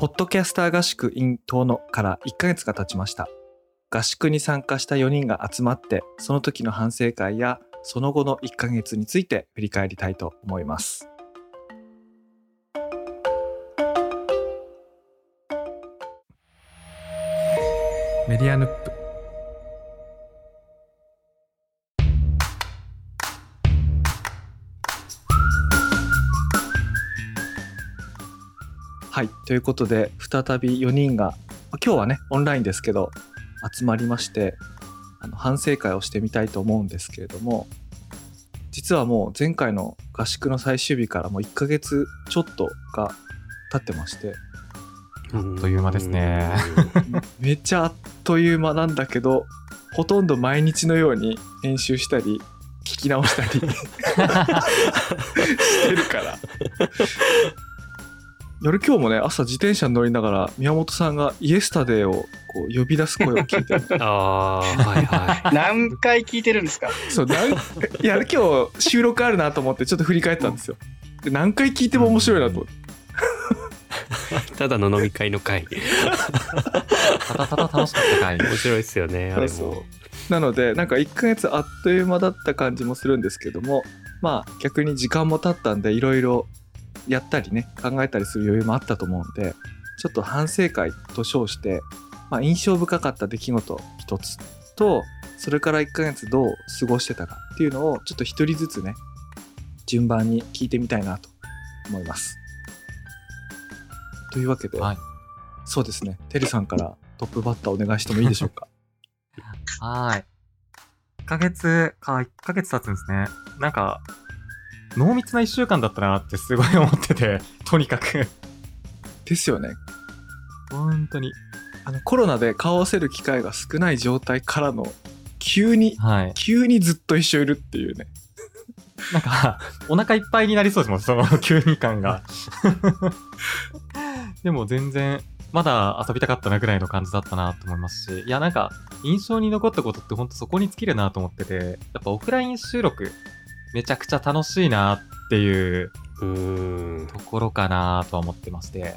ポッドキャスター合宿 in 遠野から1ヶ月が経ちました。合宿に参加した4人が集まって、その時の反省会やその後の1ヶ月について振り返りたいと思います。メディアヌップはいということで再び4人が今日はねオンラインですけど集まりましてあの反省会をしてみたいと思うんですけれども実はもう前回の合宿の最終日からもう1ヶ月ちょっとが経ってましてあっという間ですね。めっちゃあっという間なんだけどほとんど毎日のように編集したり聞き直したり してるから夜今日もね朝自転車に乗りながら宮本さんが「イエスタデー」をこう呼び出す声を聞いて ああ、はいはい。何回聞いてるんですか？そうなんいや今日収録あるなと思ってちょっと振り返ったんですよで何回聞いても面白いなと思って ただの飲み会の会。ただただ楽しかった回。面白いですよね、あれも。なのでなんか1ヶ月あっという間だった感じもするんですけどもまあ逆に時間も経ったんでいろいろやったりね考えたりする余裕もあったと思うんでちょっと反省会と称して、まあ、印象深かった出来事一つとそれから1ヶ月どう過ごしてたかっていうのをちょっと一人ずつね順番に聞いてみたいなと思います。というわけで、はい。そうですねてるさんからトップバッターお願いしてもいいでしょうか？はーい。1ヶ月か、1ヶ月経つんですね。なんか、濃密な1週間だったなってすごい思ってて、とにかく。ですよね本当に。あのコロナで顔を合わせる機会が少ない状態からの急にはい。急にずっと一緒いるっていうね なんか、お腹いっぱいになりそうですもん、その急に感が。でも全然、まだ遊びたかったなぐらいの感じだったなと思いますし、いやなんか、印象に残ったことってほんとそこに尽きるなと思ってて、やっぱオフライン収録、めちゃくちゃ楽しいなっていう。ところかなとは思ってまして、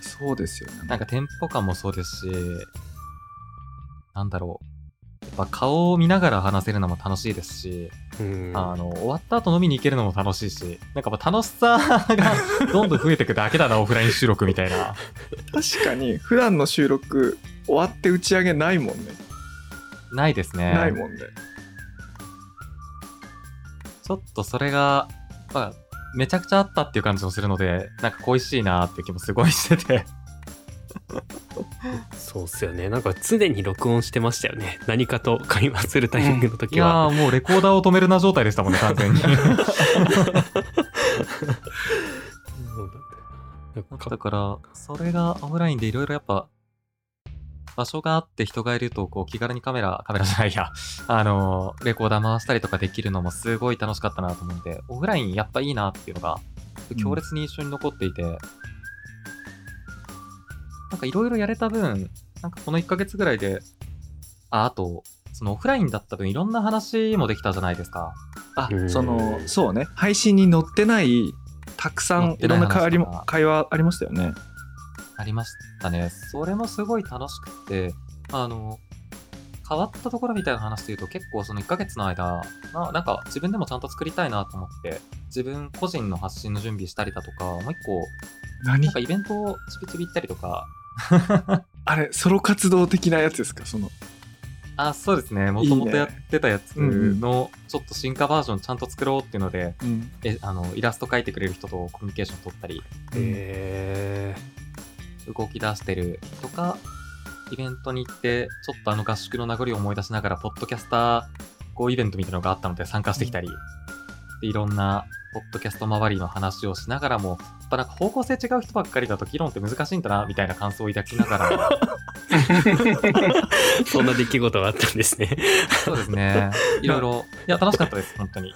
そうですよねなんかテンポ感もそうですし、なんだろう。やっぱ顔を見ながら話せるのも楽しいですし、うんあの、終わった後飲みに行けるのも楽しいし、なんかやっぱ楽しさが どんどん増えていくだけだな、オフライン収録みたいな。確かに普段の収録終わって打ち上げないもんねないですね。ないもんねちょっとそれが、まあ、めちゃくちゃあったっていう感じもするので、なんか恋しいなって気もすごいしてて。そうっすよね。なんか常に録音してましたよね。何かと会話するタイミングのい時は。やーもうレコーダーを止めるな状態でしたもんね、完全に。だから、それがオフラインでいろいろやっぱ、場所があって人がいると、こう気軽にカメラ、カメラじゃないや、あのーレコーダー回したりとかできるのもすごい楽しかったなと思うんで、オフラインやっぱいいなっていうのが、強烈に一緒に残っていて、なんかいろいろやれた分、なんかこの1ヶ月ぐらいで、あ、あと、そのオフラインだった分いろんな話もできたじゃないですか。あうんそのそうね。配信に載ってないたくさんいろんな会話ありましたよねありましたね。それもすごい楽しくて、あの、変わったところみたいな話で言うと結構その1ヶ月の間、ななんか自分でもちゃんと作りたいなと思って、自分個人の発信の準備したりだとか、もう一個、何？なんかイベントをちびちび行ったりとか、あれソロ活動的なやつですか？その。あ、そうですね。もともとやってたやつうんうんのちょっと進化バージョンちゃんと作ろうっていうので、うん。えあのイラスト描いてくれる人とコミュニケーション取ったり、へ動き出してるとか、イベントに行って、ちょっとあの合宿の名残を思い出しながら、ポッドキャスターこうイベントみたいなのがあったので参加してきたり、でいろんなポッドキャスト周りの話をしながらも、やっぱなんか方向性違う人ばっかりだと議論って難しいんだな、みたいな感想を抱きながら、ー そんな出来事があったんですね。そうですね、いろいろ、いや、楽しかったです、本当に。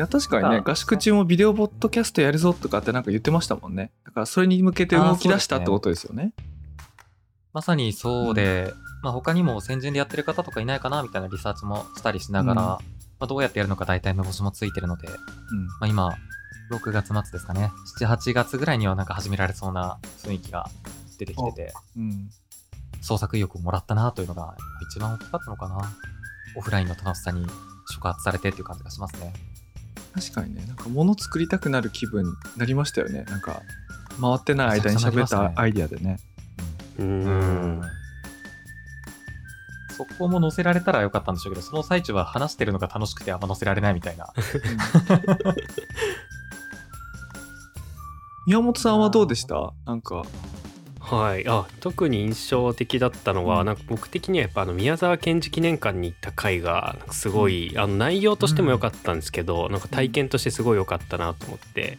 いや確かにねあ合宿中もビデオポッドキャストやるぞとかってなんか言ってましたもんねだからそれに向けて動き出したってことですよねまさにそうで、まあ他にも先人でやってる方とかいないかな、みたいなリサーチもしたりしながら、うんまあ、どうやってやるのか大体目星もついてるので、まあ、今、6月末ですかね。7、8月ぐらいにはなんか始められそうな雰囲気が出てきてて、うん創作意欲をもらったなというのが一番大きかったのかな。オフラインの楽しさに触発されてっていう感じがしますね。確かにね。なんか物作りたくなる気分になりましたよね。なんか回ってない間に喋ったアイディアでね。ううん。ん。そこも載せられたらよかったんでしょうけど、その最中は話してるのが楽しくてあんま載せられないみたいな。宮本さんはどうでした？なんかはい、あ特に印象的だったのは、うん。なんか僕的にはやっぱあの宮沢賢治記念館に行った回がすごい、あの内容としても良かったんですけど、なんか体験としてすごい良かったなと思って。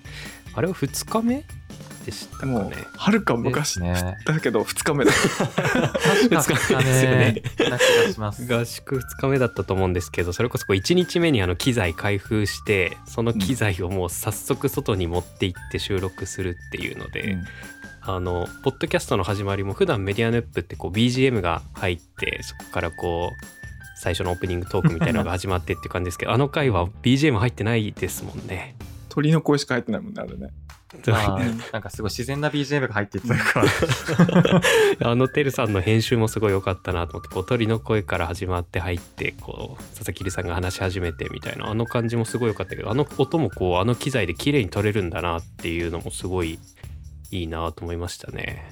あれは2日目でしたかね。はるか昔ね。だけど2日目だ。確 か二日目ですよね。合宿2日目だったと思うんですけどそれこそこう1日目にあの機材開封してその機材をもう早速外に持って行って収録するっていうので、うんあのポッドキャストの始まりも普段メディアヌップってこう BGM が入ってそこからこう最初のオープニングトークみたいなのが始まってっていう感じですけどあの回は BGM 入ってないですもんね。鳥の声しか入ってないもんねあれねまあ なんかすごい自然な BGM が入っていったから。あのてるさんの編集もすごい良かったなと思ってこう鳥の声から始まって入ってこう佐々木留さんが話し始めてみたいなあの感じもすごい良かったけどあの音もこうあの機材で綺麗に撮れるんだなっていうのもすごいいいなと思いましたね。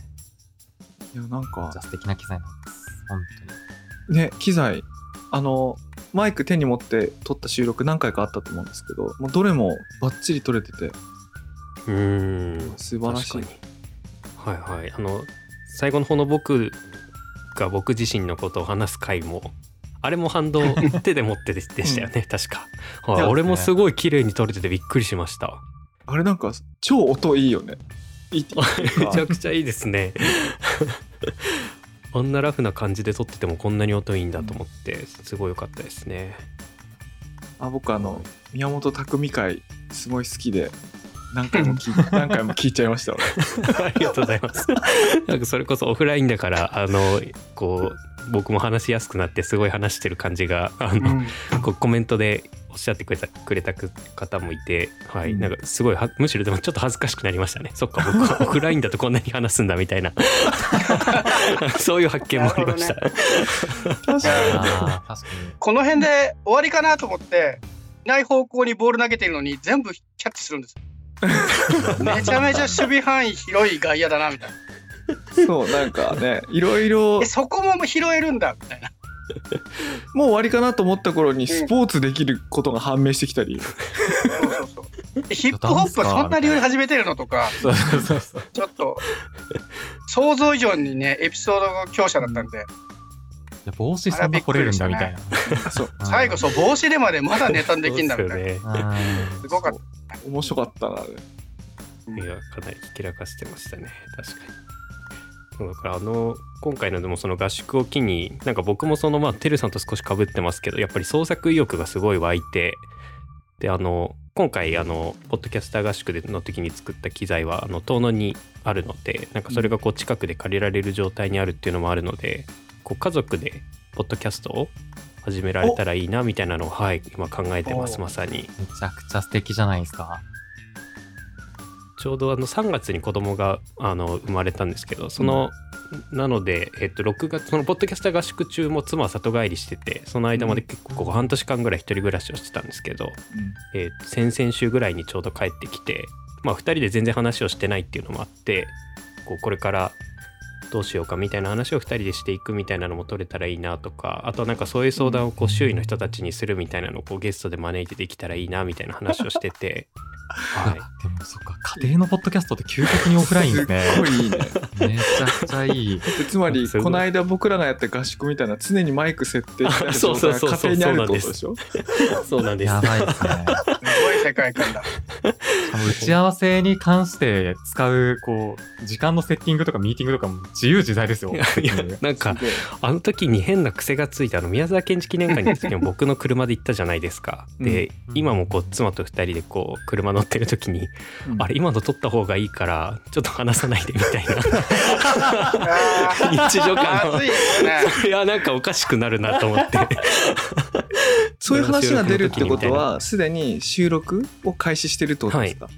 いやなんか素敵な機材なんです。本当に。ね機材。あのマイク手に持って撮った収録何回かあったと思うんですけどもうどれもバッチリ撮れてて。うーん。素晴らしい。はいはい。あの最後の方の僕が僕自身のことを話す回もあれも反動手で持ってででしたよね、確か、はい。俺もすごい綺麗に撮れててびっくりしました。あれなんか超音いいよね めちゃくちゃいいですね。あんなラフな感じで撮っててもこんなに音いいんだと思ってすごい良かったですね。あ僕あの宮本匠会すごい好きで何回も聞い 何回も聞いちゃいました俺。ありがとうございます。なんかそれこそオフラインだからあのこう僕も話しやすくなってすごい話してる感じがあの、こうコメントでおっしゃってくれたくれた方もいて、はい、うんなんかすごいはむしろでもちょっと恥ずかしくなりましたね。そっか僕は オフラインだとこんなに話すんだみたいな そういう発見もありました。確かああ、確かに。この辺で終わりかなと思って、いない方向にボール投げてるのに全部キャッチするんです。めちゃめちゃ守備範囲広い外野だなみたいな。にそうなんかねいろいろえ、そこも拾えるんだみたいな。もう終わりかなと思った頃にスポーツできることが判明してきたり、そうそうそう。で ヒップホップそんな理由で始めてるのとか、そうそうそうそう。ちょっと想像以上にね、エピソードが強者だったんで、帽子そんな掘れるんだみたいな。そう。うん最後、そう、帽子でまでまだネタできんだみたいな。すごかった。面白かったないやかなりひけらかしてましたね。確かにそうだからあの今回のでもその合宿を機になんか僕もそのまあてるさんと少しかぶってますけどやっぱり創作意欲がすごい湧いてであの今回あのポッドキャスター合宿での時に作った機材はあの遠野にあるのでなんかそれがこう近くで借りられる状態にあるっていうのもあるのでこう家族でポッドキャストを始められたらいいなみたいなのをはい今考えてますおまさに。めちゃくちゃ素敵じゃないですか。ちょうどあの3月に子供があの生まれたんですけどその、なので、えっと、6月そのポッドキャスター合宿中も妻は里帰りしててその間まで結構半年間ぐらい一人暮らしをしてたんですけど、えっと先々週ぐらいにちょうど帰ってきて、まあ、2人で全然話をしてないっていうのもあってこうこれからどうしようかみたいな話を2人でしていくみたいなのも取れたらいいなとかあとはなんかそういう相談をこう周囲の人たちにするみたいなのをこうゲストで招いてできたらいいなみたいな話をしてて。はいでもそっか、家庭のポッドキャストって究極にオフラインですね。すっごいいいねめちゃくちゃいい。でつまりこの間僕らがやった合宿みたいな常にマイク設定してるあそうそうそうそう状態が家庭にあるってことでしょ？そうなんですやばいですね。すごい世界観だ。打ち合わせに関して使う、こう、時間のセッティングとかミーティングとかも自由自在ですよ。なんかあの時に変な癖がついたあの宮沢賢治記念館に行った時も僕の車で行ったじゃないですか。で、うん今もこう妻と二人でこう車乗ってる時に、うん。あれ今の撮った方がいいからちょっと話さないでみたいな。日常感のね。それはなんかおかしくなるなと思って。そういう話が出るってことはすでに収録を開始してるってことですか、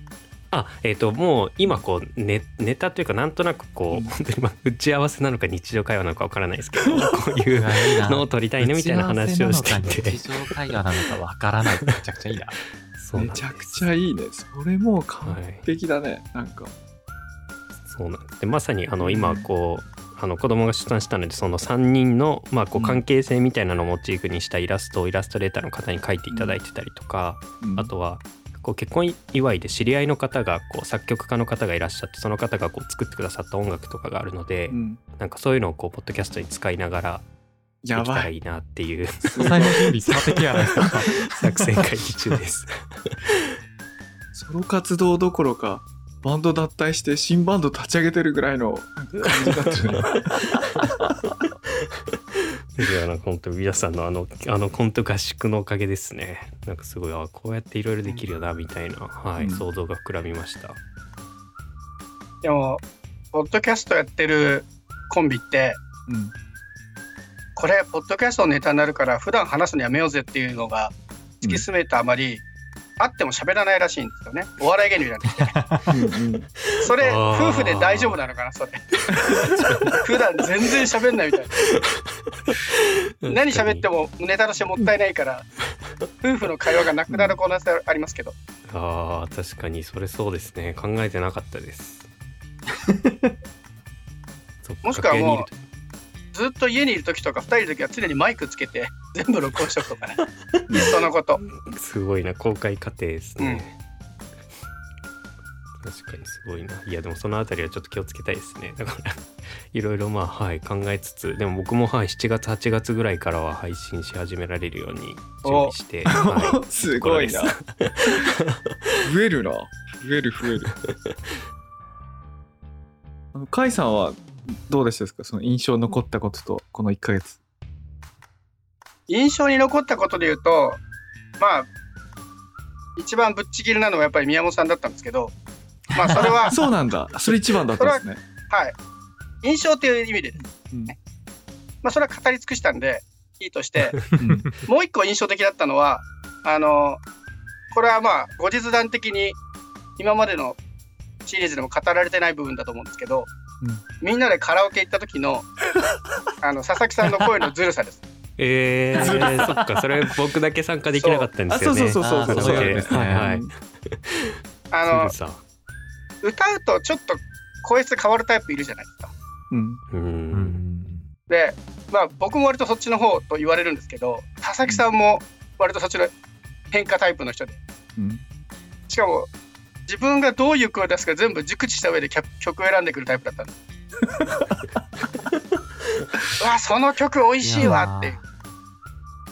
あえっ、ともう今こうネネタというかなんとなくこう、うん。本当にまあ打ち合わせなのか日常会話なのかわからないですけど こういうのを取りたいねみたいな話をしていて。日常会話なのかわからない。めちゃくちゃいいな。めちゃくちゃいいね。それもう完璧だね、なんか。そうなんです。でまさにあの今こうあの子供が出産したのでその3人の、まあ、こううん。関係性みたいなのをモチーフにしたイラストをイラストレーターの方に描いていただいてたりとか、うん。あとはこう結婚祝いで知り合いの方がこう作曲家の方がいらっしゃってその方がこう作ってくださった音楽とかがあるので、うん。なんかそういうのをこうポッドキャストに使いながらやばいなっていう最後準備完璧やないですか。作戦会議中です。ソロ活動どころかバンド脱退して新バンド立ち上げてるぐらいの感じだったねいやなんか本当皆さんのあのあのコント合宿のおかげですね。なんかすごいあこうやっていろいろできるよなみたいな、はいうん想像が膨らみました。でも、ポッドキャストやってるコンビって、うんこれ、ポッドキャストのネタになるから、普段話すのやめようぜっていうのが突き詰めたあまり、あっても喋らないらしいんですよね。お笑い芸人なんでそれ、夫婦で大丈夫なのかな、それ。普段全然喋んないみたいな。何喋っても。もネタとしてもったいないから、夫婦の会話がなくなる可能性ありますけど。ああ確かにそれそうですね考えてなかったです。もしくはもうずっと家にいる時とか2人いる時は常にマイクつけて 全部録音しとくとかね。そのこと。とすごいな公開過程ですね。確かにすごいな。いやでもそのあたりはちょっと気をつけたいですね。だから いろいろまあはい考えつつでも僕もはい7月8月ぐらいからは配信し始められるように準備して、は すごいな増えるな増える増える甲斐さんはどうでしたですか？その印象に残ったこととこの1ヶ月。印象に残ったことで言うと、まあ、一番ぶっちぎりなのはやっぱり宮本さんだったんですけど、まあそれは、そうなんだ。それ一番だったんですね。はい。印象っていう意味で、うん。まあそれは語り尽くしたんで、いいとして、うん。もう一個印象的だったのは、あの、これはまあ後日談的に今までのシリーズでも語られてない部分だと思うんですけど、うんみんなでカラオケ行った時の、あの、佐々木さんの声のずるさです。えー、そっかそれ僕だけ参加できなかったんですよね。あそうそうそうそうそう。そうですね。はい。はい。うんあの、さ。歌うとちょっと声質変わるタイプいるじゃないですか。うん。で、まあ僕も割とそっちの方と言われるんですけど、佐々木さんも割とそっちの変化タイプの人で、うん。しかも自分がどういう声を出すか全部熟知した上で曲曲を選んでくるタイプだったんです。うわ、その曲美味しいわって。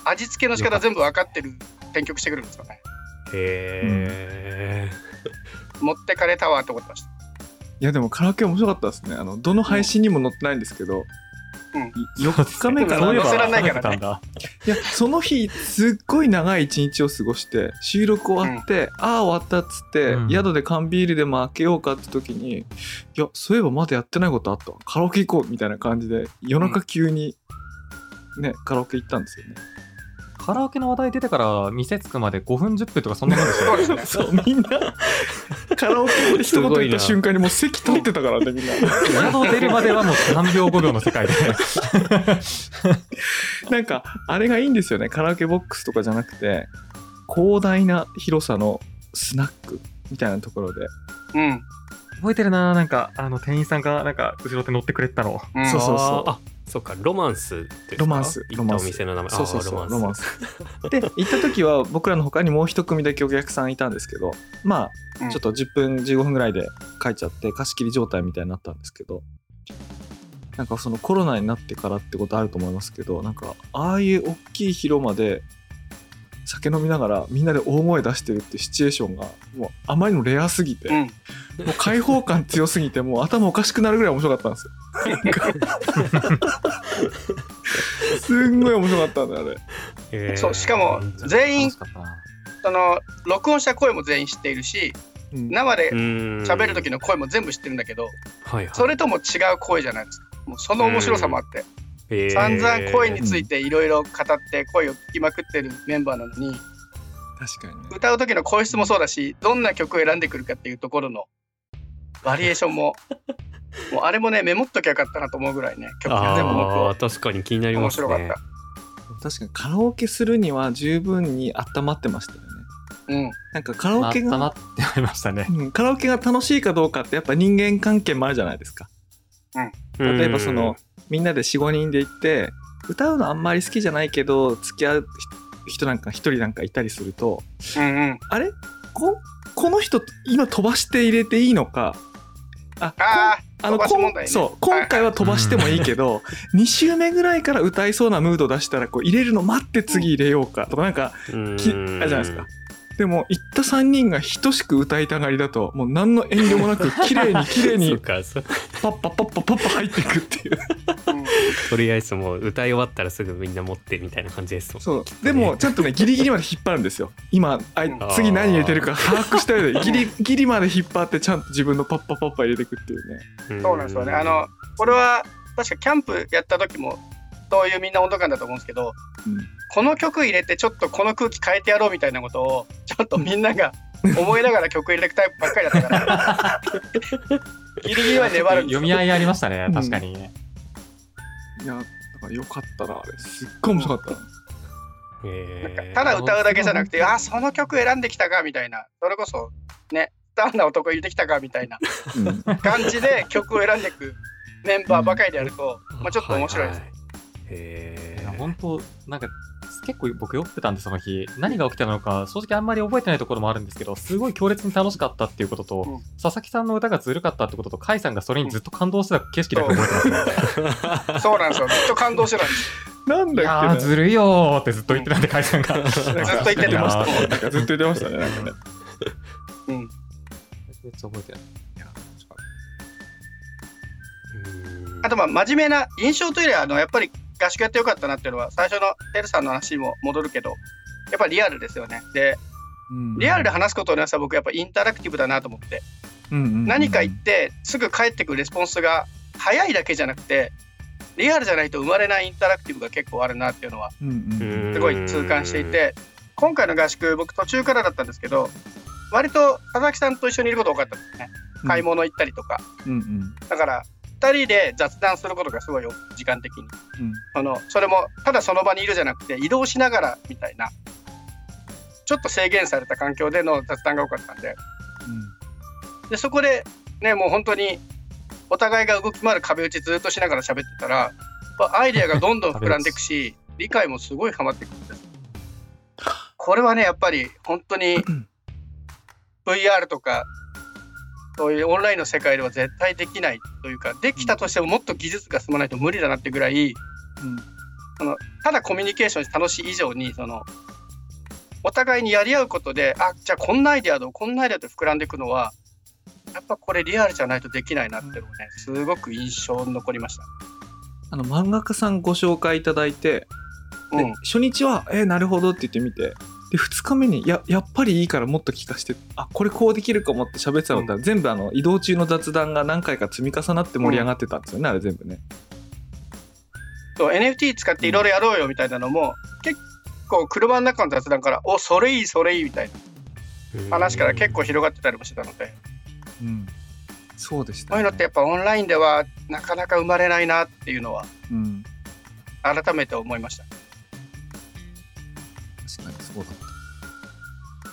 味付けの仕方全部分かってる選曲してくるんですよね。へえ、持ってかれたわと思ってました。いやでもカラオケ面白かったですねあのどの配信にも載ってないんですけど、4日目かな。そういえば載せらんないからね。そうだったんだいやその日すっごい長い一日を過ごして収録終わって、ああ終わったっつって、うん。宿で缶ビールでも開けようかって時にいやそういえばまだやってないことあったわ。カラオケ行こうみたいな感じで夜中急にね、カラオケ行ったんですよねカラオケの話題出てから店着くまで5分10分とかそんなもんですよ そうですね。そうみんな。カラオケって一言言った瞬間にもう席立ってたからねみんな。宿出るまではもう3秒5秒の世界で。なんかあれがいいんですよね。カラオケボックスとかじゃなくて広大な広さのスナックみたいなところで。うん。覚えてるななんかあの店員さんがなんか後ろ手乗ってくれてたの。うん、そうそうそう。あそっかロマンスですか？ロマンス。行ったお店の名前。そうそうそうロマンス。で行った時は僕らの他にもう一組だけお客さんいたんですけどまうん。あちょっと10分15分ぐらいで帰っちゃって貸し切り状態みたいになったんですけどなんかそのコロナになってからってことあると思いますけどなんかああいう大きい広間で酒飲みながらみんなで大声出してるってシチュエーションがもうあまりにもレアすぎて、うん。もう開放感強すぎてもう頭おかしくなるぐらい面白かったんですよ。すんごい面白かったんだよあれ。へー。そうしかも全員その、録音した声も全員知っているし、うん。生で喋喋る時の声も全部知ってるんだけど、はいはい、それとも違う声じゃないです。か。もうその面白さもあって、へー。散々声についていろいろ語って声を聞きまくってるメンバーなのに、確かにね。歌う時の声質もそうだしどんな曲を選んでくるかっていうところのバリエーションももうあれもねメモっときゃよかったなと思うぐらいね曲が全部ああ僕確かに気になります面白かっねた。確かにカラオケするには十分に温まってましたよね。うん。なんかカラまオケが、たまってまいりましたね。うんカラオケが楽しいかどうかってやっぱ人間関係もあるじゃないですか。例えばそのみんなで45人で行って歌うのあんまり好きじゃないけど付き合う人なんか1人なんかいたりするとうんうん。あれ？ここの人今飛ばして入れていいのか？あああのねこんそう今回は飛ばしてもいいけど、2週目ぐらいから歌いそうなムード出したらこう入れるの待って次入れようかとかなんかうん。きあるじゃないですか。でも行った3人が等しく歌いたがりだともう何の遠慮もなく 綺麗に綺麗にかそう。パッパパッパパッパ入っていくっていううんとりあえずもう歌い終わったらすぐみんな持ってみたいな感じですもんそうでもちゃんとねギリギリまで引っ張るんですよ今あ次何入れてるか把握した上でギリギリまで引っ張ってちゃんと自分のパッパパッパ入れていくっていうねそうなんですよねあのこれは確かキャンプやった時もそういうみんな温度感だと思うんですけどうんこの曲入れてちょっとこの空気変えてやろうみたいなことをちょっとみんなが思いながら曲入れていくタイプばっかりだったから。ギリギリまで粘る読み合いありましたねうん、確かに。いやだからよかったなあれ。すっごい面白かった。ただ歌うだけじゃなくてあその曲選んできたかみたいな。それこそねスタンな男入れてきたかみたいな。うん。感じで曲を選んでいくメンバーばかりでやると、まあ、ちょっと面白いです、ははへいやー本当なんか結構僕酔ってたんでその日。何が起きたのか正直あんまり覚えてないところもあるんですけどすごい強烈に楽しかったっていうことと、うん。佐々木さんの歌がずるかったってことと甲斐さんがそれにずっと感動してた景色だけ覚えてますねそうなんですよ。ずっと感動してたんですなんだっけーずるいよーってずっと言ってたんで甲斐さんが。ずっと言って出まました。ずっと言ってましたね。なんかねうん。めっちゃ覚えてない。うんあとまあ真面目な印象というよりはあのやっぱり合宿やってよかったなっていうのは最初のテルさんの話にも戻るけどやっぱりリアルですよね。でリアルで話すことの良さは僕やっぱインタラクティブだなと思って。何か言ってすぐ返ってくるレスポンスが早いだけじゃなくてリアルじゃないと生まれないインタラクティブが結構あるなっていうのはすごい痛感していて今回の合宿僕途中からだったんですけど割と佐々木さんと一緒にいること多かったんですね。買い物行ったりとか。うんうん。だから2人で雑談することがすごいよ時間的に。うん。そのそれもただその場にいるじゃなくて移動しながらみたいな。ちょっと制限された環境での雑談が多かったんで。でそこでねもう本当にお互いが動き回る壁打ちずっとしながら喋ってたらまあアイデアがどんどん膨らんでいくし 理解もすごいハマっていくんですこれはねやっぱり本当に VR とかそういうオンラインの世界では絶対できないというかできたとしてももっと技術が進まないと無理だなってぐらいそのただコミュニケーション楽しい以上にそのお互いにやり合うことであじゃあこんなアイデアどうこんなアイデアって膨らんでいくのはやっぱこれリアルじゃないとできないなっていうのがねすごく印象に残りました。あの漫画家さんご紹介いただいてでうん、初日は「えーなるほど」って言ってみてで2日目にややっぱりいいからもっと聞かせて。あこれこうできるかもって喋ってたのったら、全部あの移動中の雑談が何回か積み重なって盛り上がってたんですよね、あれ全部ね。そう NFT 使っていろいろやろうよみたいなのも結構車の中の雑談から「おそれいいそれいい」みたいな話から結構広がってたりもしてたので。うん、そうでした、こういうのってやっぱオンラインではなかなか生まれないなっていうのはうん、改めて思いました。うだ。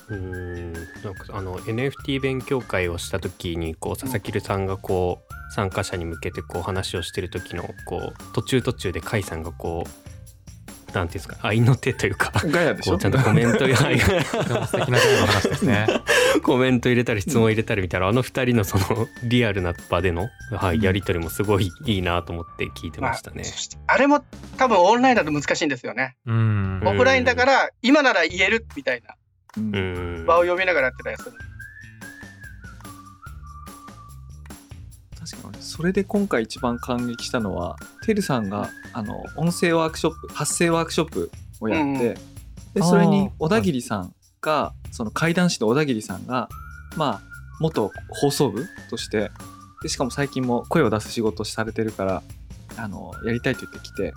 うんなんかあの NFT 勉強会をした時にこう佐々木さんがこう参加者に向けてこう話をしてる時のこう途中途中で甲斐さんがこうなんていうんですか愛の手というかガヤでしょ？こうちゃんとコメントや はいとても素敵な話ですね。コメント入れたり質問入れたりみたいなあの二人のそのリアルな場での、はい、うんやり取りもすごいいいなと思って聞いてましたねあ。そしてあれも多分オンラインだと難しいんですよね。オフラインだから今なら言えるみたいな場を読みながらやってたりする。確かに。それで今回一番感激したのはてるさんがあの音声ワークショップ発声ワークショップをやって、うんでそれに小田切さんが、その怪談師の小田切さんがまあ元放送部としてでしかも最近も声を出す仕事をされてるからあのやりたいと言ってきて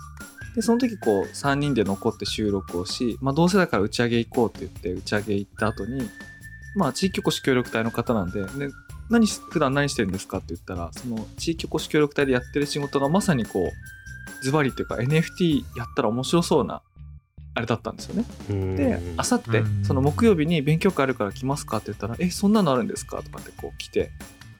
でその時こう3人で残って収録をし、まあ、どうせだから打ち上げ行こうって言って打ち上げ行った後にまあ地域おこし協力隊の方なんで、ね、何し普段何してるんですかって言ったらその地域おこし協力隊でやってる仕事がまさにこうズバリっていうか NFT やったら面白そうなあれだったんですよね。であさってうんその木曜日に勉強会あるから来ますかって言ったら「えそんなのあるんですか?」とかってこう来て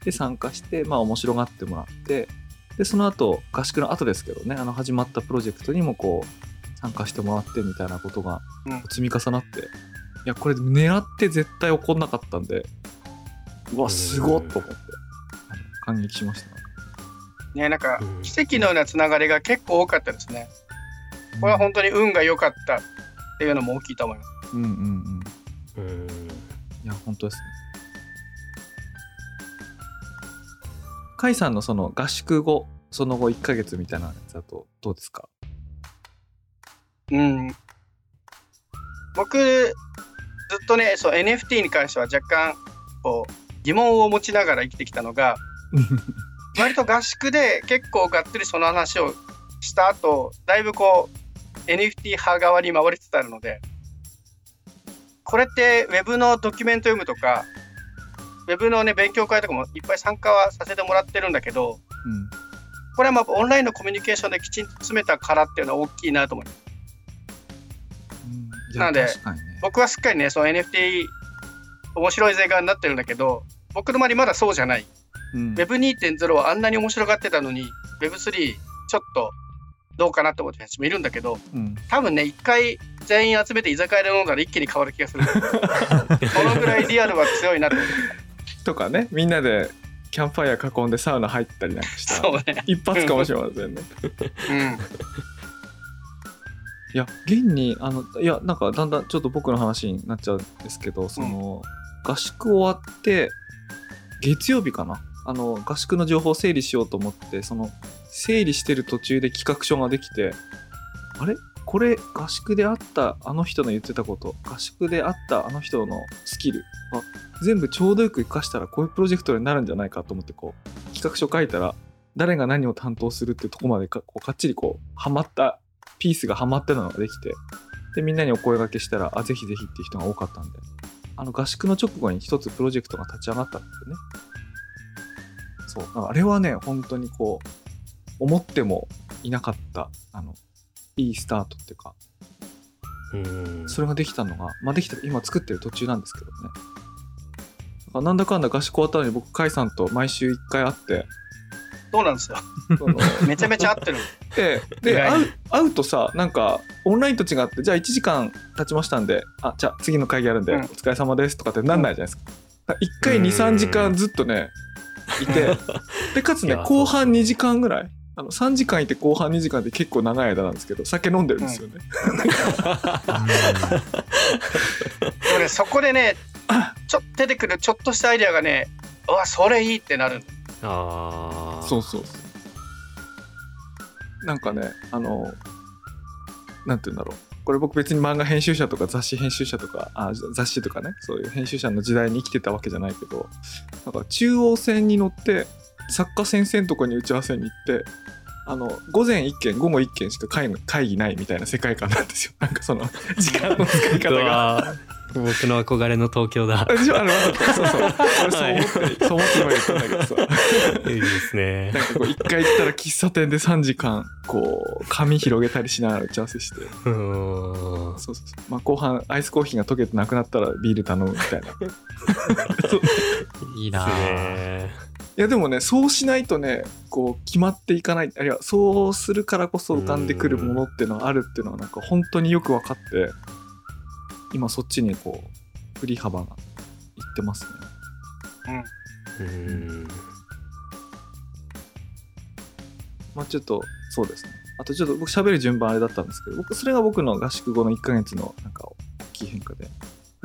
で参加してまあ面白がってもらってでその後合宿の後ですけどねあの始まったプロジェクトにもこう参加してもらってみたいなことがうん積み重なって、いやこれ狙って絶対起こんなかったんでうわすごっと思って。感激しました。ねなんかうん。奇跡のようなつながりが結構多かったですね。これは本当に運が良かったっていうのも大きいと思います。うんうんうん。うん。いや本当ですね。甲斐さんのその合宿後その後1ヶ月みたいなやつだとどうですか？うん。僕、ずっとね、そう NFT に関しては若干こう疑問を持ちながら生きてきたのが、割と合宿で結構がっつりその話をした後、だいぶこう NFT 派側に回りつつあるので、これって Web のドキュメント読むとか、Web のね、勉強会とかもいっぱい参加はさせてもらってるんだけど、うん。これはまあオンラインのコミュニケーションできちんと詰めたからっていうのは大きいなと思います。いやなのでね。僕はすっかりね、その NFT 面白い勢側になってるんだけど、僕の周りまだそうじゃない。うん Web2.0 はあんなに面白がってたのに、Web3 ちょっとどうかなって思ってる人もいるんだけど、うん多分ね、一回全員集めて居酒屋で飲んだら一気に変わる気がする。このぐらいリアルは強いなと思って。とかねみんなでキャンプファイヤー囲んでサウナ入ったりなんかしたらね。一発かもしれませんねうん。いや現にあのいやなんかだんだんちょっと僕の話になっちゃうんですけどその、合宿終わって月曜日かな？あの合宿の情報を整理しようと思ってその整理してる途中で企画書ができてあれ？これ合宿であったあの人の言ってたこと合宿であったあの人のスキルあ全部ちょうどよく活かしたらこういうプロジェクトになるんじゃないかと思ってこう企画書書いたら誰が何を担当するってとこまでかこうかっちりこうはまったピースがはまってたのができてでみんなにお声掛けしたらあぜひぜひっていう人が多かったんで。あの合宿の直後に一つプロジェクトが立ち上がったんですよね。そう。だからあれはね本当にこう思ってもいなかったあのいいスタートっていうか。うん。それができたのが、まあ、できた今作ってる途中なんですけどね。だなんだかんだ合宿終わったのに僕甲斐さんと毎週1回会ってそうなんですよ。めちゃめちゃ合ってる。でで会う会うとさなんかオンラインと違ってじゃあ1時間経ちましたんであじゃあ次の会議あるんで、うんお疲れ様ですとかってなんないじゃないですか。だから1回うん23時間ずっとねいて でかつね後半2時間ぐらいあの3時間いて後半2時間って結構長い間なんですけど酒飲んでるんですよね、そこでね、ちょ出てくるちょっとしたアイデアがね、うわ、それいいってなる。ああそうそう。なんかねあのなんて言うんだろう。これ僕別に漫画編集者とか雑誌編集者とかあ雑誌とかね。そういう編集者の時代に生きてたわけじゃないけどなんか中央線に乗って作家先生のとこに打ち合わせに行ってあの午前1件午後1件しか会議ないみたいな世界観なんですよ。なんかその時間の使い方うが。僕の憧れの東京だ。あそうそう。俺そう思って、そう思って今言ったんだけどさ。いいですね。なんかこう一回行ったら喫茶店で3時間こう紙広げたりしながら打ち合わせして。うーん。そうそうそう。まあ後半アイスコーヒーが溶けてなくなったらビール頼むみたいな。い いいなぁ。ねやでもねそうしないとねこう決まっていかない。あるいはそうするからこそ浮かんでくるものっていうのがあるっていうのはなんか本当によく分かって今そっちにこう振り幅がいってますね。うん。まあちょっとそうですね。あとちょっと僕喋る順番あれだったんですけど僕それが僕の合宿後の1ヶ月のなんか大きい変化で。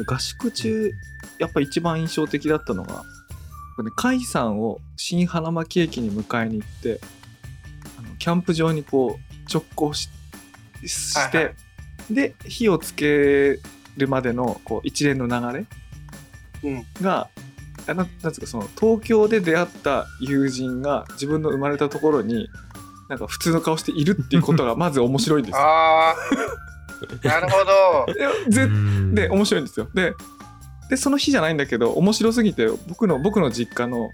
合宿中やっぱ一番印象的だったのがこれね甲斐さんを新花巻駅に迎えに行ってあのキャンプ場にこう直行しして、はい。はで火をつけるまでのこう一連の流れうんが、あななんつうかその東京で出会った友人が自分の生まれたところになんか普通の顔しているっていうことがまず面白いんですよ。ああ。なるほど。いやぜうんで面白いんですよ。ででその日じゃないんだけど面白すぎて僕の僕の実家の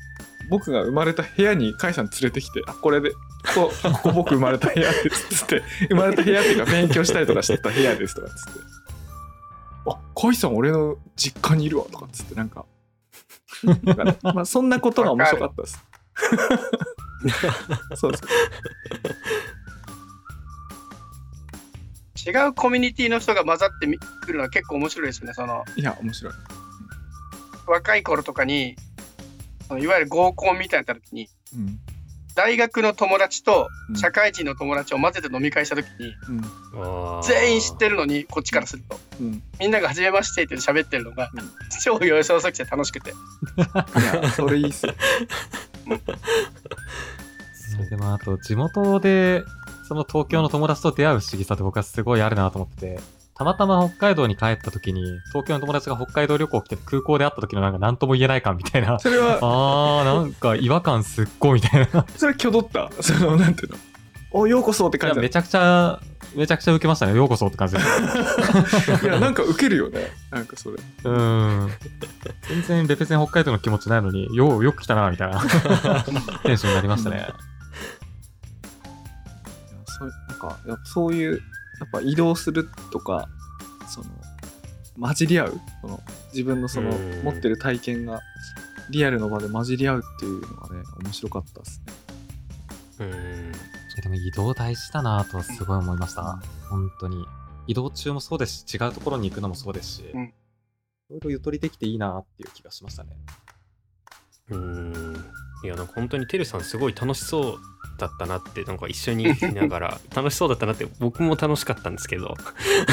僕が生まれた部屋に甲斐さん連れてきて「あこれでここここ僕生まれた部屋です」つって生まれた部屋っていうか勉強したりとかしてた部屋ですとかっつって「あ甲斐さん俺の実家にいるわ」とかっつってなんかなんかねまあそんなことが面白かったです。そうです違うコミュニティの人が混ざってみくるのは結構面白いですよね。そのいや面白い。若い頃とかに、いわゆる合コンみたいにな時に、うん大学の友達とうん。社会人の友達を混ぜて飲み会した時に、全員知ってるのにこっちからすると、うん。みんなが初めましてって喋ってるのが、うん。超よそよそくて楽しくて。いやそれいいっすでもあと地元でその東京の友達と出会う不思議さって僕はすごいあるなと思っててたまたま北海道に帰った時に東京の友達が北海道旅行来て空港で会った時のなんか何とも言えない感みたいな。それは あーなんか違和感すっごいみたいな。それ挙動った？そのなんていうの？おようこそってい感じめちゃくちゃめちゃくちゃ受けましたね。ようこそって感じでいやなんかウケるよね。なんかそれ。うん。全然レペゼン北海道の気持ちないのにようよく来たなみたいな。テンションになりましたね。そうなんかそういうやっぱ移動するとかその混じり合うその自分のそのうん持ってる体験がリアルの場で混じり合うっていうのがね面白かったですねうんでも移動大事だなとはすごい思いました。本当に。移動中もそうですし、違うところに行くのもそうですし、うんいろいろゆとりできていいなっていう気がしましたね。うんいやなんか本当にてるさんすごい楽しそうだったなってなんか一緒にいながら 楽しそうだったなって僕も楽しかったんですけど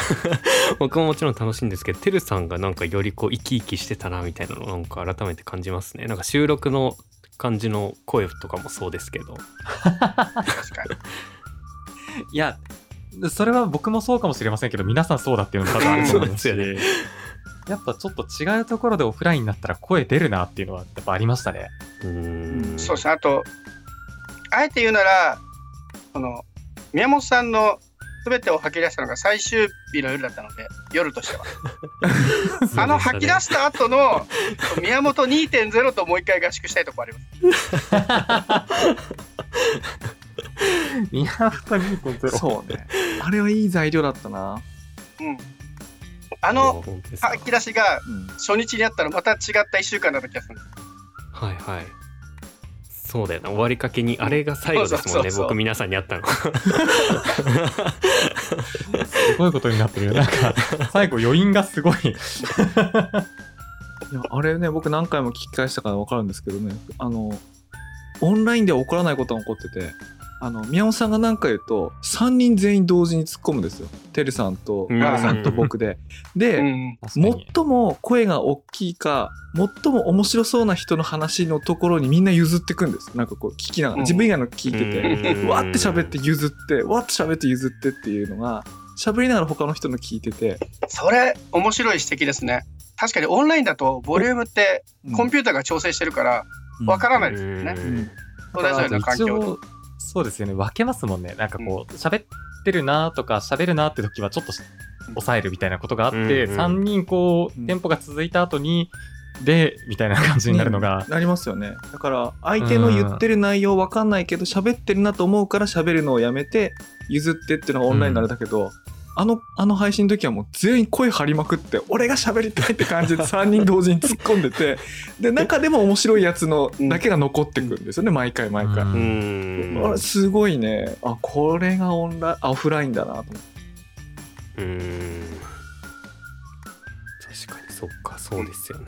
僕ももちろん楽しいんですけどてるさんがなんかよりこう生き生きしてたなみたいなのをなんか改めて感じますねなんか収録の感じの声とかもそうですけど確かに。いや、それは僕もそうかもしれませんけど、皆さんそうだっていうのも多分あると思いますし、そうですやっぱちょっと違うところでオフラインになったら声出るなっていうのはやっぱありましたね。うんそうですね。あと、あえて言うなら、その、宮本さんの全てを吐き出したのが最終日の夜だったので、夜としては。あの吐き出した後の宮本2.0ともう一回合宿したいとこあります。宮本2.0。そうねあれはいい材料だったなうん。あの吐き出しがうん初日にあったらまた違った1週間だった気がするんです。はいはいそうだよな。終わりかけにあれが最後ですもんね。僕皆さんに会ったの。すごいことになってるよ。なんか、最後余韻がすごい。いやあれね僕何回も聞き返したから分かるんですけどね。あのオンラインでは起こらないことが起こっててあの宮本さんが何か言うと3人全員同時に突っ込むんですよ。てるさんとうん。奈良さんと僕で。で、うん。最も声が大きいか最も面白そうな人の話のところにみんな譲ってくんです。なんかこう聞きながらうん。自分以外の聞いてて、うん。わーって喋って譲ってわーって喋って譲ってっていうのが喋りながら他の人の聞いてて、それ面白い指摘ですね。確かにオンラインだとボリュームってコンピューターが調整してるからわからないですよね。うん。同じような環一境そうですよね。分けますもんね。なんかこう、喋ってるなとか、喋るなって時はちょっとし抑えるみたいなことがあって、うんうん3人こう、うんテンポが続いた後に、で、みたいな感じになるのが、なりますよね。だから相手の言ってる内容わかんないけど喋ってるなと思うから喋るのをやめて譲ってっていうのがオンラインになるんだけど、あのあの配信の時はもう全員声張りまくって俺が喋りたいって感じで 3人同時に突っ込んでてで中でも面白いやつのだけが残ってくるんですよね毎回毎回。あれすごいね。あこれがオンラインあオフラインだなと思って。うん。確かにそっかそうですよね。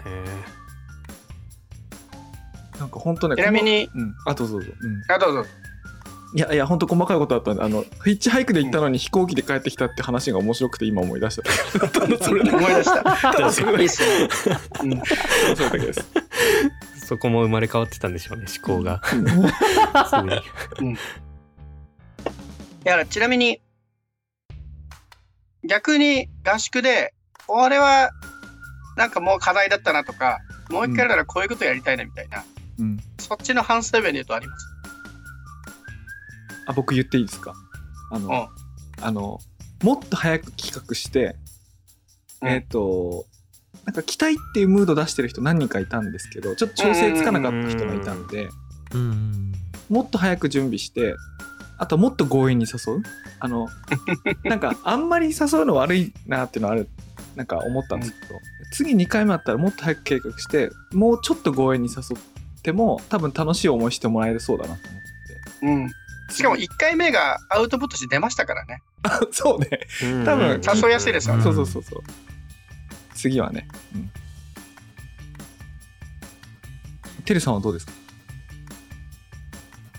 なんか本当ねちなみに、うん。あどうぞどうぞ、うん、あ、どうぞ。いやいや本当細かいことあったんであのヒッチハイクで行ったのに飛行機で帰ってきたって話が面白くて今思い出した ただそれだけ思い出した。ただそれだけいいっすね。うん。それだけです。そこも生まれ変わってたんでしょうね思考が。うん。すぐにだからちなみに逆に合宿でこれはなんかもう課題だったなとかもう一回ならこういうことやりたいなみたいな、うん。そっちの反省面で言うとあります？あ僕言っていいですか？あの、うんあのもっと早く企画して、うん。えっ、となんか期待っていうムード出してる人何人かいたんですけどちょっと調整つかなかった人がいたんで、うん。もっと早く準備してあともっと強引に誘う？あの なんかあんまり誘うの悪いなっていうのはあるなんか思ったんですけど、次2回目あったらもっと早く計画してもうちょっと強引に誘っても多分楽しい思いしてもらえるそうだなと思って。うん。しかも1回目がアウトプットして出ましたからね。あ そうね。うん。多分。誘いやすいですようん。そうそうそうそう。次はね、うん、てるさんはどうですか？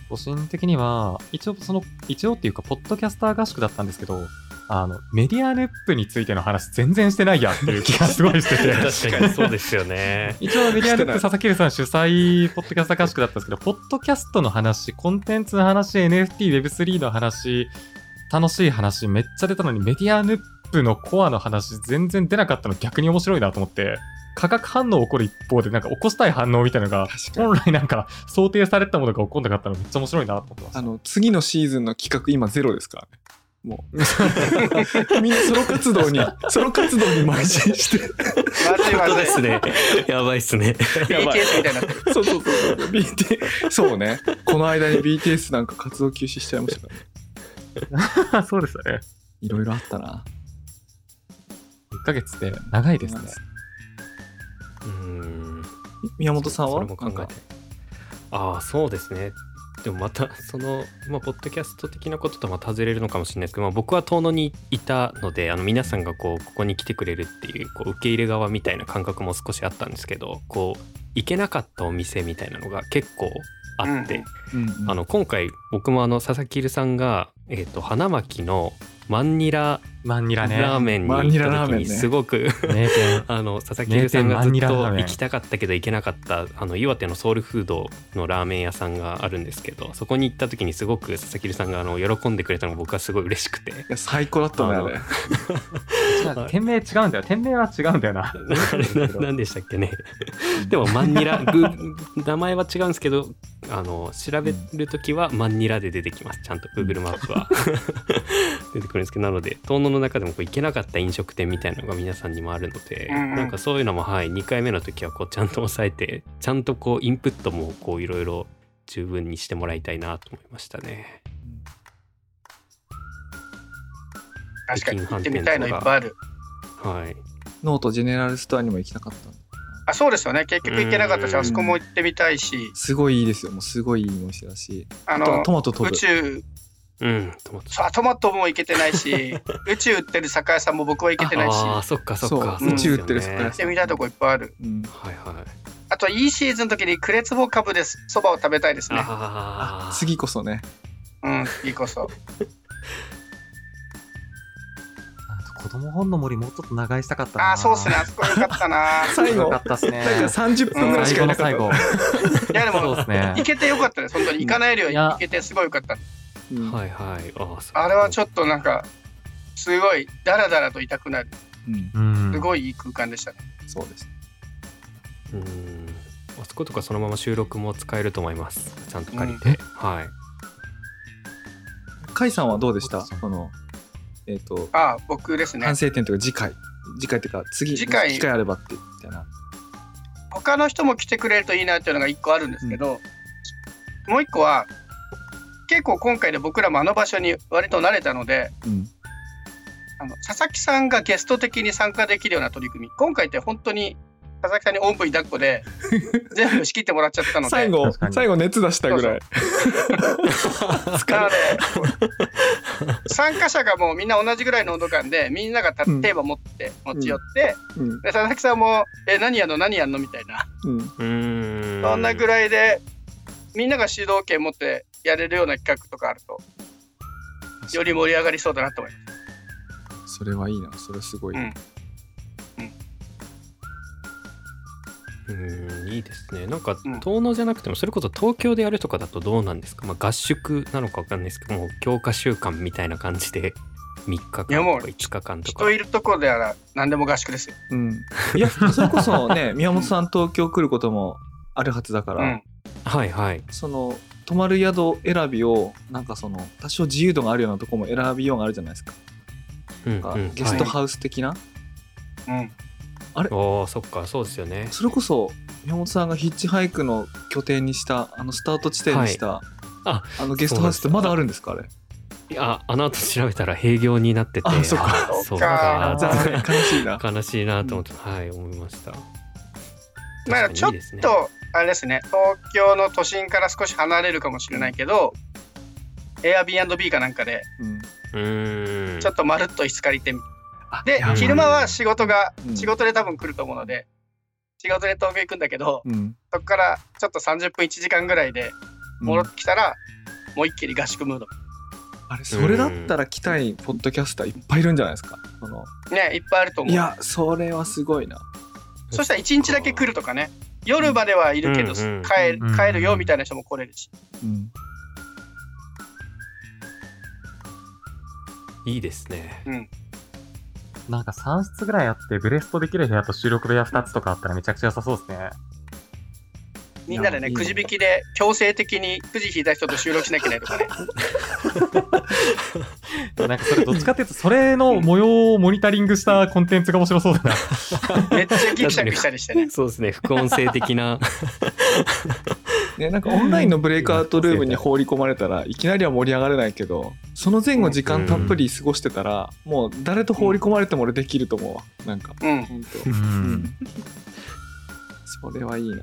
個人的には、一応その、一応っていうか、ポッドキャスター合宿だったんですけど、あの、メディアルップについての話全然してないやっていう気がすごいしてて。確かにそうですよね 一応メディアルップ佐々木さん主催ポッドキャスター合宿だったんですけど、ポッドキャストの話、コンテンツの話、NFT、Web3 の話、楽しい話めっちゃ出たのにメディアルップのコアの話全然出なかったの逆に面白いなと思って、化学反応起こる一方でなんか起こしたい反応みたいなのが本来なんか想定されたものが起こんなかったのめっちゃ面白いなと思ってました。あの次のシーズンの企画今ゼロですからねもう。みんなソロ活動にソロ活動に邁進して。まずいまずい。ですね。やばいっすね。BTS みたいにな。そうそうそうそう。BT そうね。この間に BTS なんか活動休止しちゃいましたから。ね そうですよね。いろいろあったな。1ヶ月って長いですね。うん。宮本さんそはれも考えて。なんか。ああそうですねでもまた そのまあポッドキャスト的なこととはまた外れるのかもしれないですけど、まあ、僕は遠野にいたのであの皆さんがこうここに来てくれるっていうこう受け入れ側みたいな感覚も少しあったんですけどこう行けなかったお店みたいなのが結構あって、うんうんうんあの今回僕もあの佐々木留さんが、えー、と花巻のマンニラマンニラね。ラーメンにマンニ行った時にすごく名店。あの佐々木留さんがずっと行きたかったけど行けなかったあの岩手のソウルフードのラーメン屋さんがあるんですけどそこに行った時にすごく佐々木留さんがあの喜んでくれたのが僕はすごい嬉しくていや最高だったねあれ違う 店名違うんだよ。店名は違うんだよな。あれな何でしたっけねでもマンニラグ名前は違うんですけどあの調べる時はマンニラで出てきます。ちゃんと Google マップは。出てくるんですけどなので遠野の中でもこう行けなかった飲食店みたいなのが皆さんにもあるので、うんうん。なんかそういうのもはい2回目の時はこうちゃんと抑えてちゃんとこうインプットもこういろいろ十分にしてもらいたいなと思いましたね。確かに行ってみたいのいっぱいある。はい。ノートジェネラルストアにも行きたかったあ、そうですよね。結局行けなかったし、うん。あそこも行ってみたいし、すごいいいですよ。もうすごいいいお店だし。あの、トマト宇宙、うんトマト。そうトマトも行けてないし、宇宙売ってる酒屋さんも僕は行けてないし、あそっかそっか。宇宙売ってる酒屋さん。ってみたいとこいっぱいある。うんはいはい。あと、いいシーズンの時にクレツボ株でそばを食べたいですね。次こそね。うん、いいこそ。子供本の森もうちょっと長居したかったな。あー、そうっすね。あそこよかったな。最後よかったっすね。なんか30分ぐらいし最かいなかった後の最後。いや、でもそうで、すね行。けてよかったです。本当に行かないより行けてすごいよかった。うんはいはいあーそうあれはちょっとなんか、すごいダラダラと痛くなる。うんうん。すごいいい空間でしたね。そうですうんあそことかそのまま収録も使えると思いますちゃんと借りて、はい甲斐さんはどうでした？このえっ、とああ、僕ですね。反。省点というか次回。次回っていうか次次回。機会あればってみたいな。他の人も来てくれるといいなっていうのが一個あるんですけど、もう一個は、結構今回で僕らもあの場所に割と慣れたので、うん。あの佐々木さんがゲスト的に参加できるような取り組み。今回って本当に佐々木さんにおんぶに抱っこで 全部仕切ってもらっちゃったので。最後最後熱出したぐらい。なので参加者がもうみんな同じぐらいの温度感でみんながテーマ持って持ち寄って、うん。で佐々木さんも「え何やんの？何やんの?」みたいな。うん。そんなぐらいでみんなが主導権持ってやれるような企画とかあるとより盛り上がりそうだなと思います。それはいいな。それすごい、うんうんいいですね。なんかうん。遠野じゃなくてもそれこそ東京でやるとかだとどうなんですか、まあ、合宿なのかわかんないですけどもう強化週間みたいな感じで3日間とかいやもう5日間とか。人いるところであら何でも合宿ですよ。うん、いやそれこそね 宮本さん東京来ることもあるはずだから、うん、はいはい。その泊まる宿選びをなんかその多少自由度があるようなとこも選びようがあるじゃないですか。うんなんかうん。ゲストハウス的な、うん。おーそっかそうですよね。それこそ宮本さんがヒッチハイクの拠点にしたあのスタート地点にした、ああのゲストハウスってまだあるんですかあれ？いやあの後調べたら閉業になっててあそっか。あそうそっかか残念。悲しいな。悲しいなと思って、はい思いました。まあちょっと、あれですね、東京の都心から少し離れるかもしれないけど、Airbnb かなんかで、うん。うーん。ちょっとまるっと椅子借りてみて。あで昼間は仕事がう、ん。仕事で多分来ると思うので、仕事で東京行くんだけど、うん。そこからちょっと30分1時間ぐらいで戻ってきたら、もう一気に合宿ムード。あれそれだったら来たいポッドキャスターいっぱいいるんじゃないですか？その。ね、いっぱいあると思う。いやそれはすごいな。そしたら1日だけ来るとかね、夜まではいるけど、うんうん帰うん。帰るよみたいな人も来れるし。うん。いいですね。うん。なんか3室ぐらいあって、ブレストできる部屋と収録部屋2つとかあったらめちゃくちゃ良さそうですね。みんなでね、くじ引きで強制的にくじ引いた人と収録しなきゃいけないとかね。なんかそれどっちかっていうと、それの模様をモニタリングしたコンテンツが面白そうだな。めっちゃギクシャクしたりしてね。そうですね副音声的な ね、なんかオンラインのブレイクアウトルームに放り込まれたらいきなりは盛り上がれないけどその前後時間たっぷり過ごしてたらもう誰と放り込まれても俺できると思うわ。なんか。うん。本当。う。うん。んそれはいいな。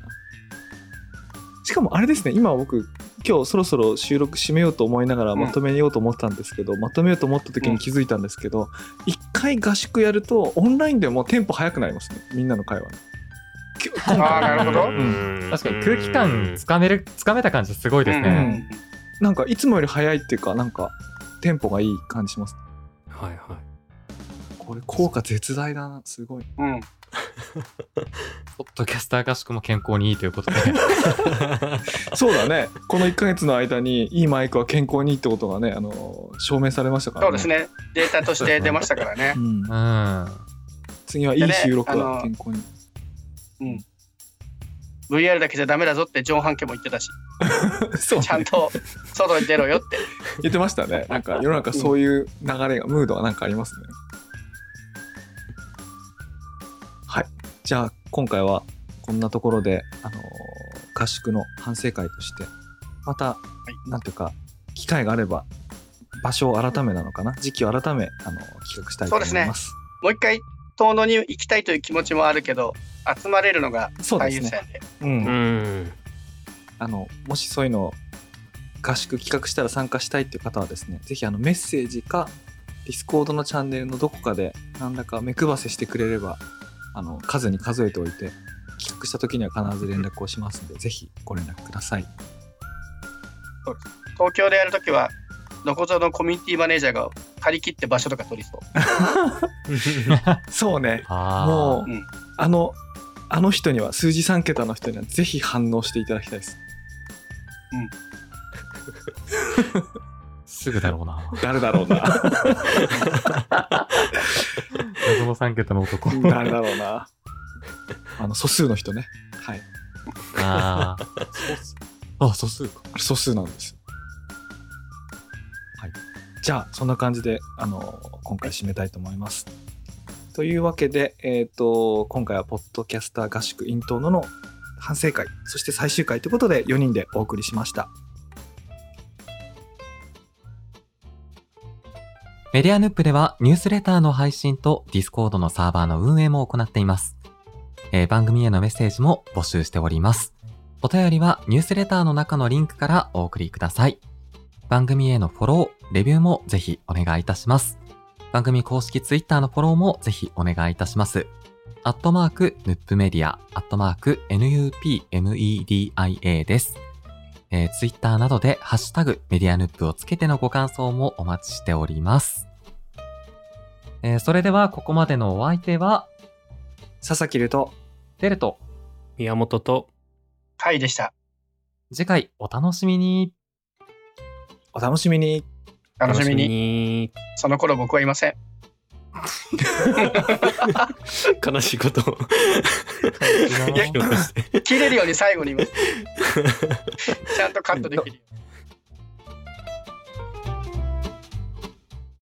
しかもあれですね。今僕今日そろそろ収録締めようと思いながらうん。まとめようと思ったんですけど、まとめようと思った時に気づいたんですけど一、回合宿やるとオンラインでもテンポ速くなりますね。みんなの会話 あーなるほど。うん。確かに空気感つかめる、つかめた感じすごいですうね。ん。なんかいつもより早いっていうかなんかテンポがいい感じします。はいはい。これ効果絶大だな。すごい。うん。ポッドキャスター合宿も健康にいいということで。そうだね。この1ヶ月の間にいいマイクは健康にいいってことがねあの証明されましたからね。そうですね。データとして出ましたからね。う。ん。うん。次はいい収録は健康に、うん。VR だけじゃダメだぞってジョン・ハンケも言ってたし、そうちゃんと外に出ろよって。言ってましたね。なんか世の中そういう流れがムードがなんかありますね。はい。じゃあ今回はこんなところで、あのー合宿の反省会としてまた、なんていうか機会があれば場所を改めなのかな？時期を改めあの企画したいと思います。もう一回、遠野に行きたいという気持ちもあるけど、集まれるのがそうですね。最優先で。うん。うん。あのもしそういうのを合宿企画したら参加したいっていう方はですねぜひあのメッセージか Discord のチャンネルのどこかで何らか目配せしてくれればあの数に数えておいて企画した時には必ず連絡をしますのでぜひご連絡ください。東京でやるときは、どこぞのコミュニティマネージャーが借り切って場所とか取りそう。そうね。あもう、うん。あのあの人には数字3桁の人にはぜひ反応していただきたいです すぐだろうな。誰だろうな謎の3桁の男。誰だろうなあの素数の人ねはいああ。あ、素数か。あれ素数なんです。はい。じゃあ、そんな感じで、あの、今回締めたいと思います。というわけで、えっ、と、今回は、ポッドキャスター合宿 in 遠野の反省会、そして最終回ということで、4人でお送りしました。メディアヌップではニュースレターの配信と Discord のサーバーの運営も行っています。えー番組へのメッセージも募集しております。お便りはニュースレターの中のリンクからお送りください。番組へのフォロー、レビューもぜひお願いいたします。番組公式ツイッターのフォローもぜひお願いいたします。アットマーク、ヌップメディア、アットマーク、NUPMEDIA です。えー、ツイッターなどでハッシュタグメディアヌップをつけてのご感想もお待ちしております。えーそれではここまでのお相手は、佐々木ると、テルト。宮本とはいでした。次回お楽しみに。お楽しみに。楽しみに。にその頃僕はいません。悲しいことを切れるように最後に言いますちゃんとカットできるように